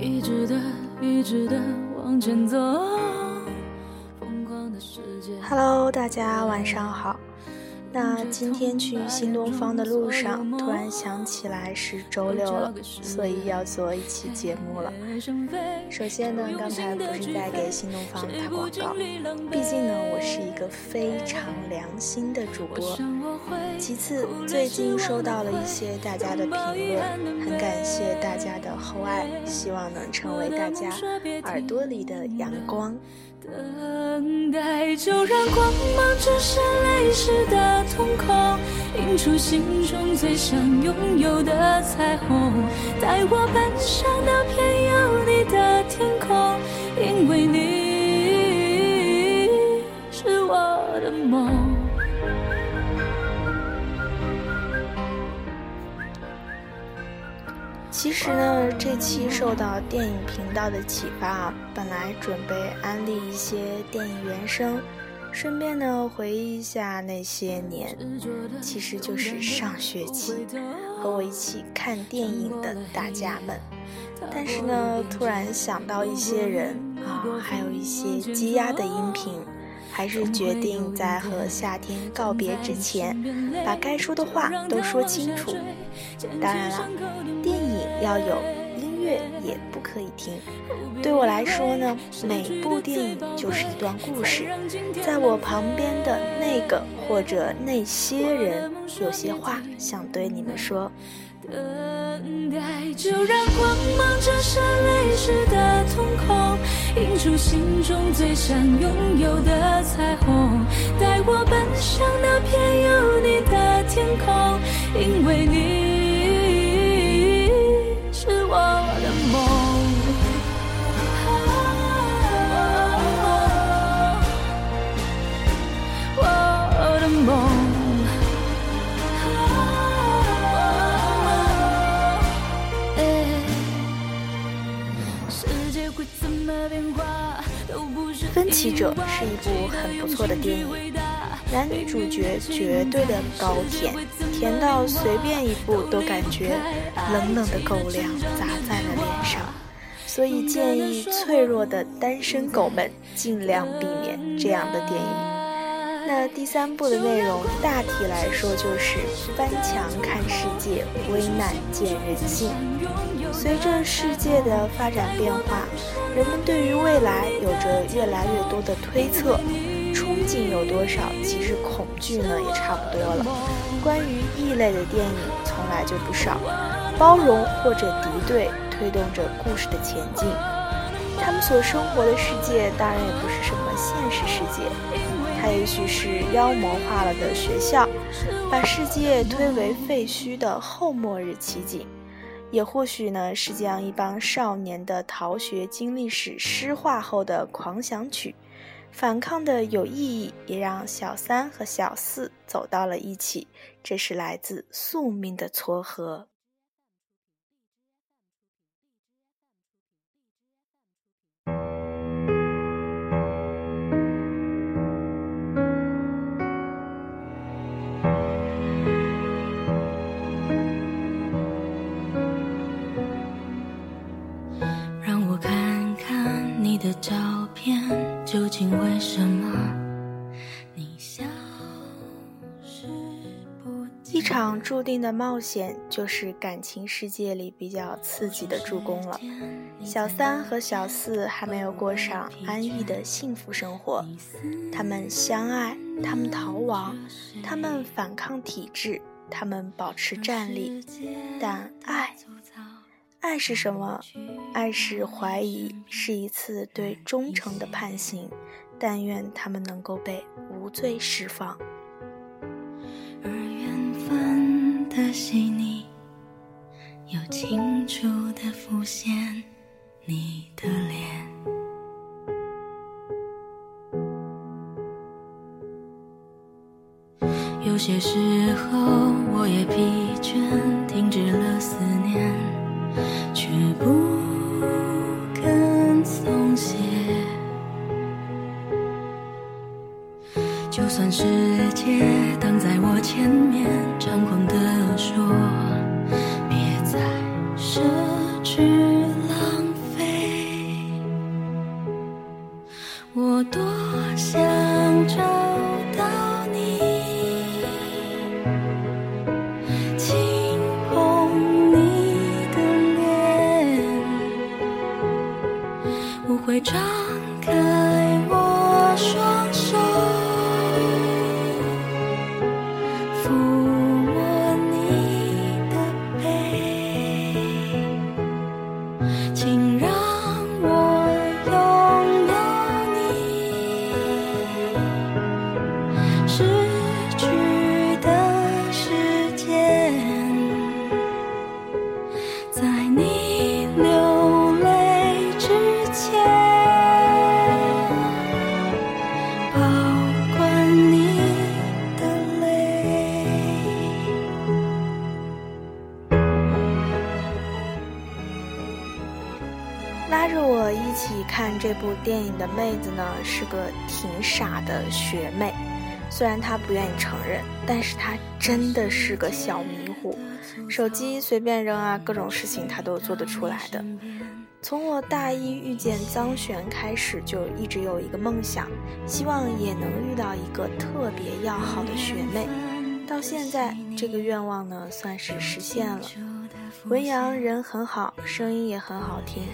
一直的一直的往前走。疯狂的世界 Hello，大家晚上好。那今天去新东方的路上，突然想起来是周六了，所以要做一期节目了。首先呢，刚才不是在给新东方打广告，毕竟呢，我是一个非常良心的主播。其次，最近收到了一些大家的评论，很感谢大家的厚爱，希望能成为大家耳朵里的阳光。等待，就让光芒折射泪湿的瞳孔，映出心中最想拥有的彩虹。带我奔向那片有你的天空，因为你是我的梦。其实呢，这期受到电影频道的启发，本来准备安利一些电影原声，顺便呢回忆一下那些年，其实就是上学期和我一起看电影的大家们。但是呢，突然想到一些人啊，还有一些积压的音频。还是决定在和夏天告别之前，把该说的话都说清楚。当然了，要有，音乐也不可以停。对我来说呢，每部电影就是一段故事。在我旁边的那个或者那些人，有些话想对你们说。等待，就让光芒折射泪湿的瞳孔，映出心中最想拥有的彩虹。带我奔向那片有你的天空，因为你我的梦。我的梦。分歧者是一部很不错的电影，男女主角绝对的高甜，甜到随便一部都感觉冷冷的狗粮砸在了脸上，所以建议脆弱的单身狗们尽量避免这样的电影。那第三部的内容大体来说就是翻墙看世界，危难见人性。随着世界的发展变化，人们对于未来有着越来越多的推测，憧憬有多少，其实恐惧呢也差不多了。关于异类的电影从来就不少，包容或者敌对推动着故事的前进。他们所生活的世界当然也不是什么现实世界，它也许是妖魔化了的学校，把世界推为废墟的后末日奇景。也或许呢，是将一帮少年的逃学经历史诗化后的狂想曲，反抗的有意义，也让小三和小四走到了一起，这是来自宿命的撮合。的照片究竟为什么你消失不一场注定的冒险，就是感情世界里比较刺激的助攻了。小三和小四还没有过上安逸的幸福生活，他们相爱，他们逃亡，他们反抗体制，他们保持站立，但爱。爱是什么？爱是怀疑，是一次对忠诚的判刑。但愿他们能够被无罪释放。而缘分的细腻，又清楚的浮现你的脸。有些时候，我也疲倦，停止了思念。却不肯松懈，就算世界挡在我前面，拉着我一起看这部电影的妹子呢，是个挺傻的学妹。虽然她不愿意承认，但是她真的是个小迷糊，手机随便扔啊，各种事情她都做得出来的。从我大一遇见张璇开始，就一直有一个梦想，希望也能遇到一个特别要好的学妹。到现在，这个愿望呢，算是实现了。文阳人很好，声音也很好听。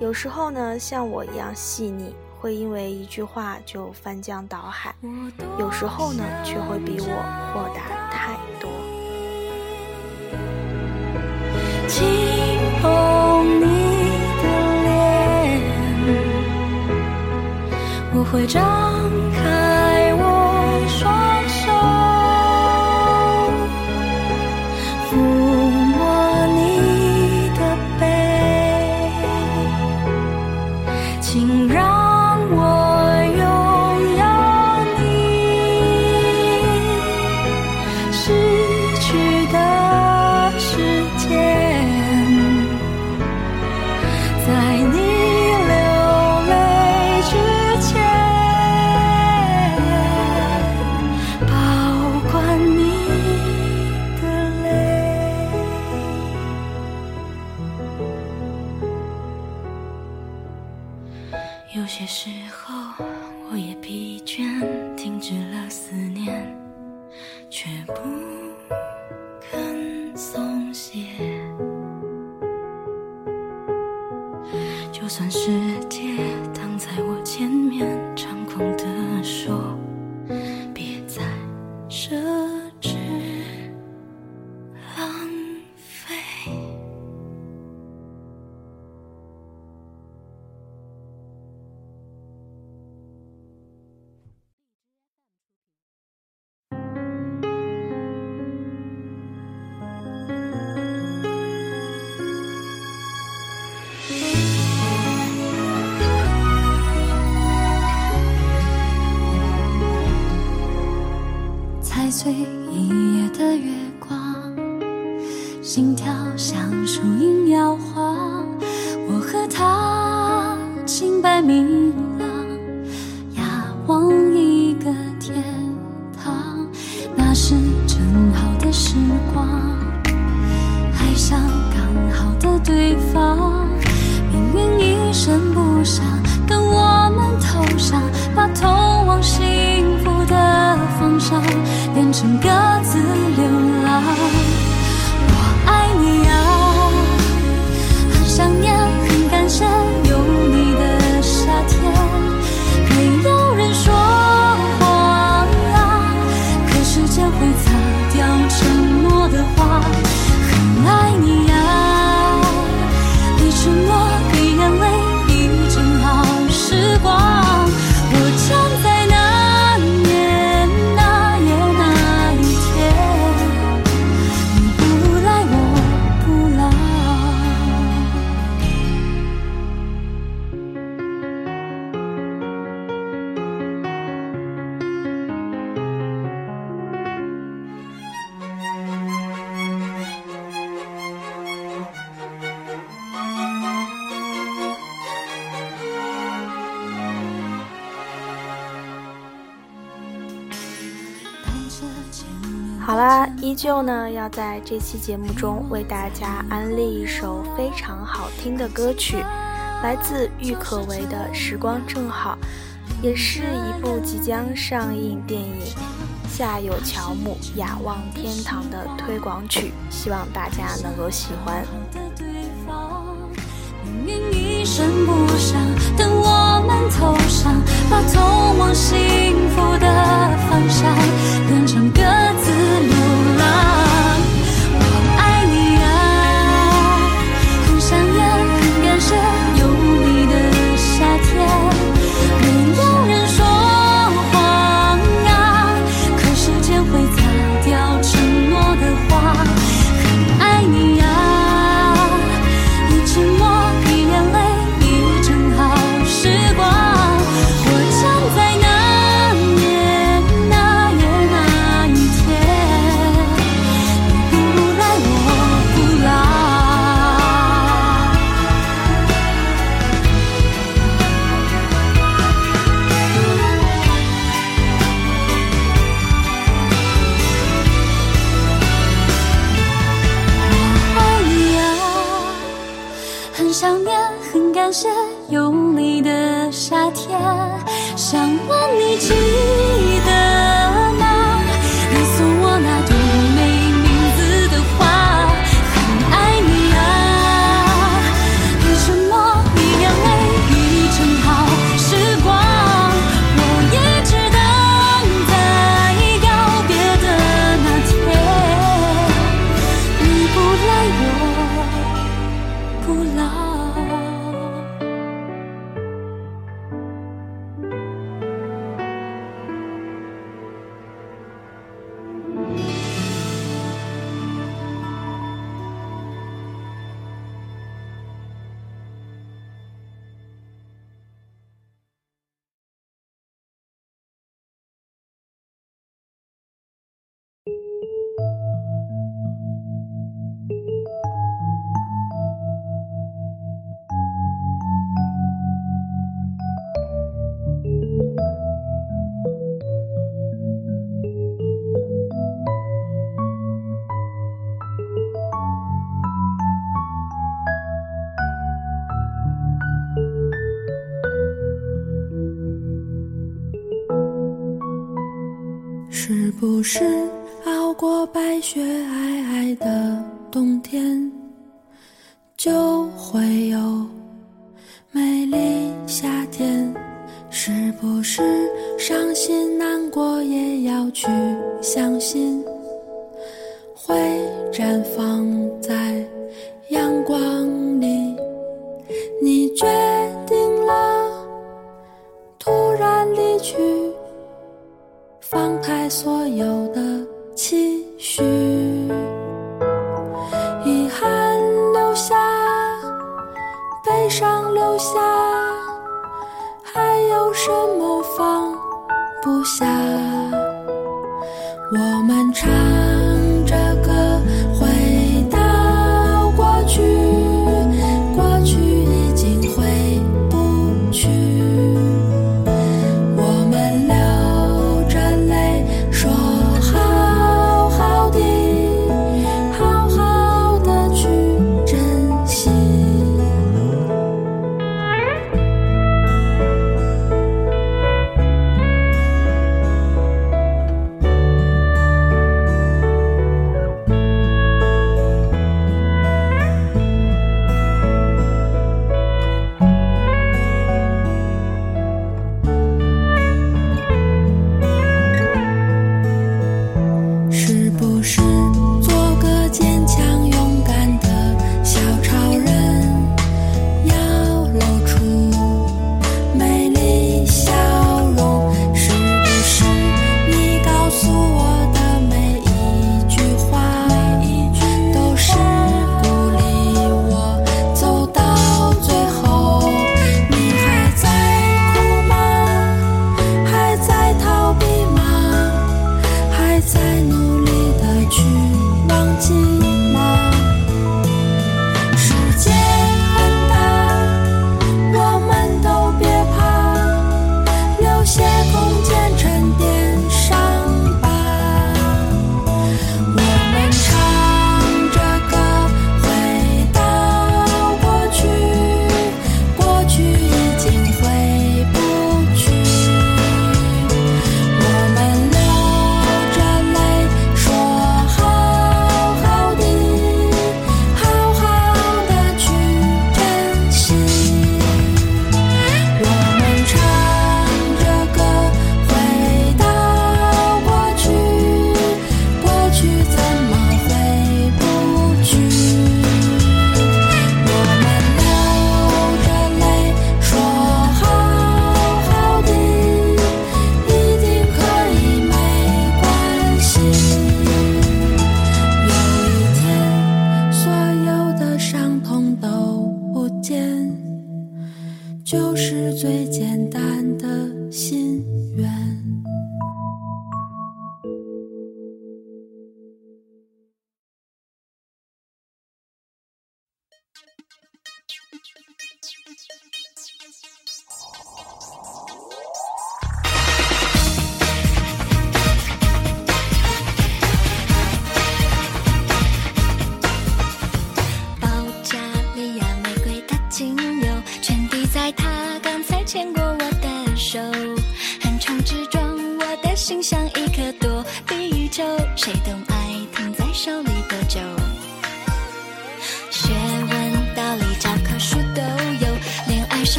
有时候呢，像我一样细腻，会因为一句话就翻江倒海；有时候呢，却会比我豁达太多。轻捧你的脸，我会张算世界挡在我前面，猖狂地说。时光，爱上刚好的对方，命运一声不响，跟我们投降，把通往幸福的方向。变成各自流浪，依旧呢，要在这期节目中为大家安利一首非常好听的歌曲，来自郁可唯的《时光正好》，也是一部即将上映电影《夏有乔木雅望天堂》的推广曲，希望大家能够喜欢。明一声不响，等我们，把通往幸福的方向变成。感谢有你的夏天。想问你记是不是熬过白雪皑皑的冬天，就会有美丽夏天？是不是伤心难过也要去相信，会绽放在阳光里？你觉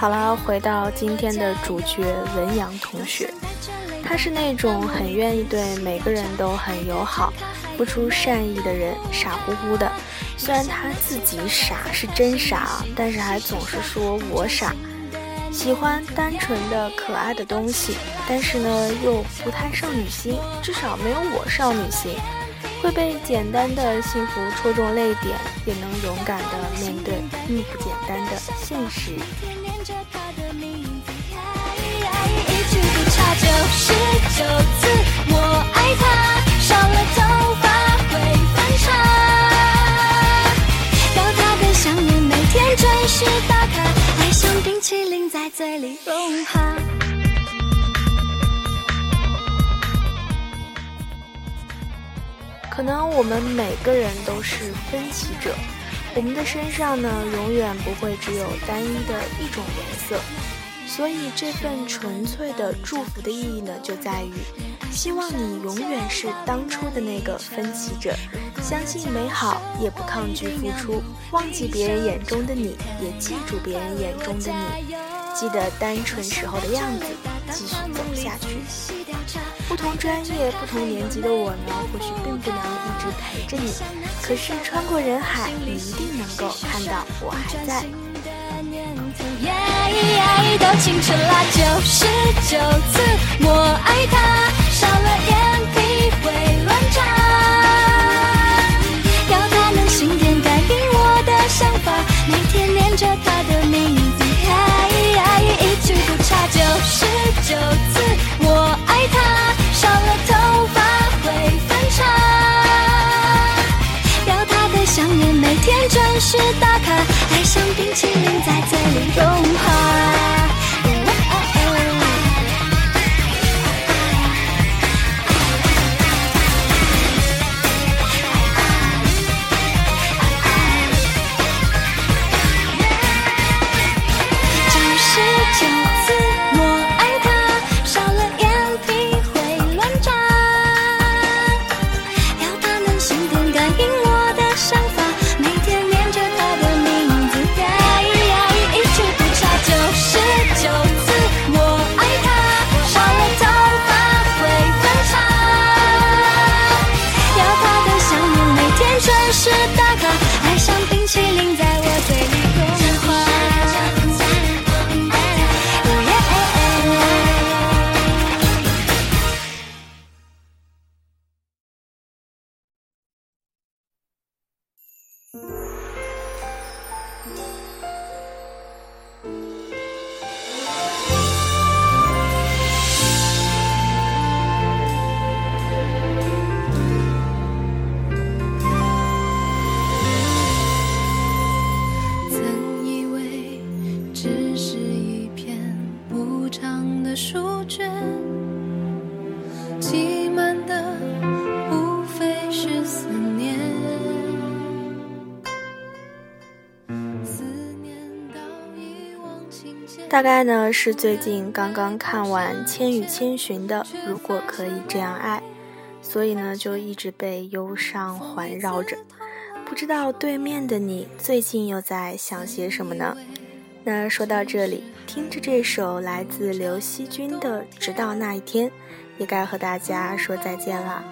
好了，回到今天的主角文阳同学，他是那种很愿意对每个人都很友好。付出善意的人，傻乎乎的。虽然他自己傻是真傻，但是还总是说我傻。喜欢单纯的可爱的东西，但是呢又不太少女心，至少没有我少女心。会被简单的幸福戳中泪点，也能勇敢的面对并不简单的现实。一句不差九十九次，我爱他，少了头发。打开，爱像冰淇淋在嘴里融化。可能我们每个人都是分歧者，我们的身上呢，永远不会只有单一的一种颜色。所以这份纯粹的祝福的意义呢，就在于希望你永远是当初的那个分歧者，相信美好，也不抗拒付出，忘记别人眼中的你，也记住别人眼中的你，记得单纯时候的样子，继续走下去。不同专业、不同年级的我呢，或许并不能一直陪着你，可是穿过人海，你一定能够看到我还在。都青春了九十九次，我爱他，大概呢是最近刚刚看完《千与千寻》的《如果可以这样爱》，所以呢就一直被忧伤环绕着。不知道对面的你最近又在想些什么呢？那说到这里，听着这首来自刘惜君的《直到那一天》，也该和大家说再见了。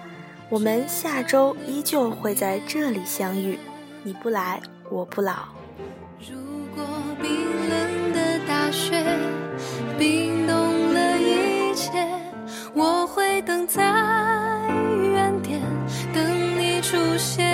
我们下周依旧会在这里相遇，你不来，我不老。如果冰雪冰冻了一切，我会等在原点，等你出现。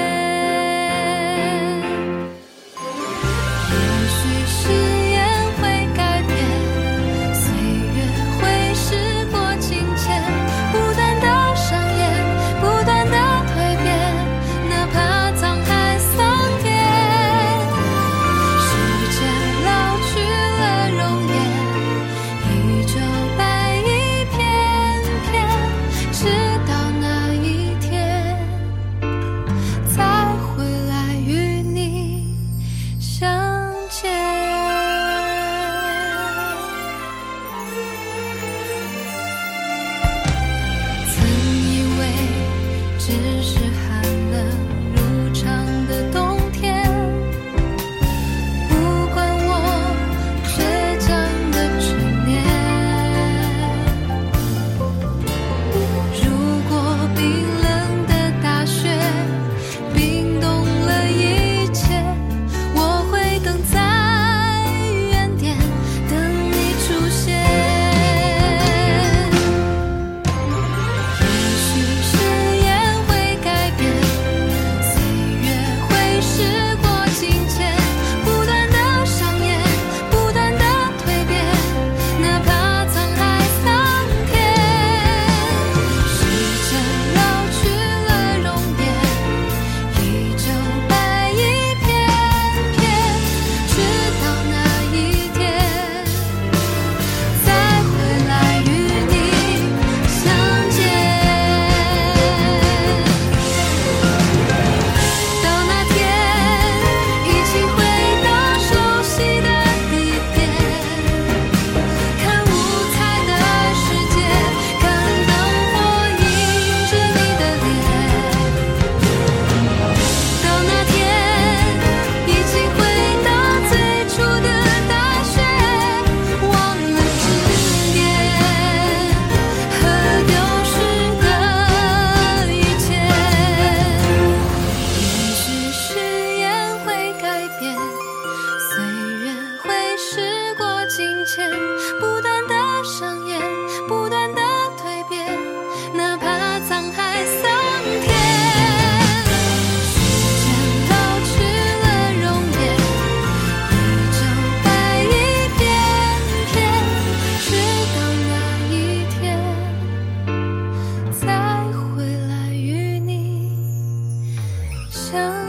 참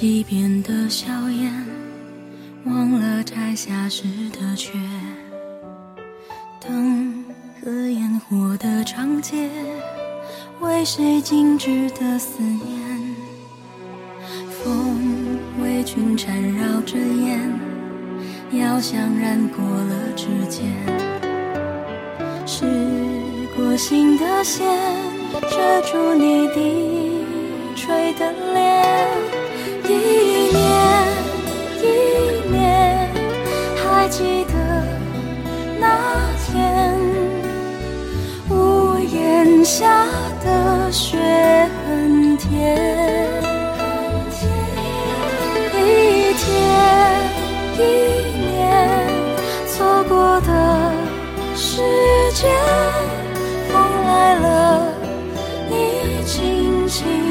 几遍的笑颜，忘了摘下时的缺。灯和烟火的长街，为谁静止的思念？风为君缠绕着烟，药香染过了指尖。是过心的线，遮住你低垂的脸。轻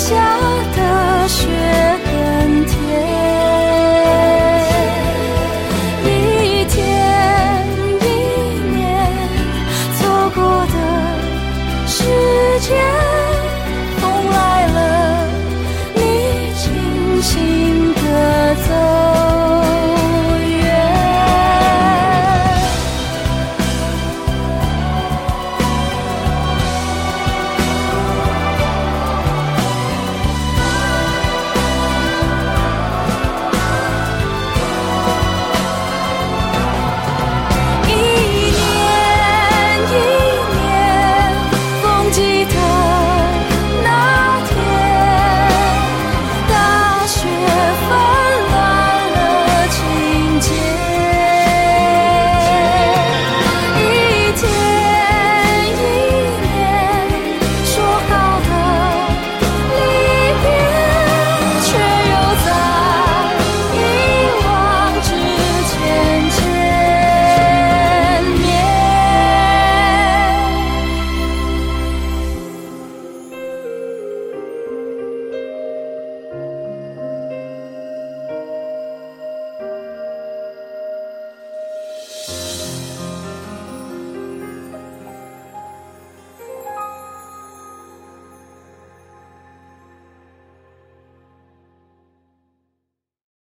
下的雪。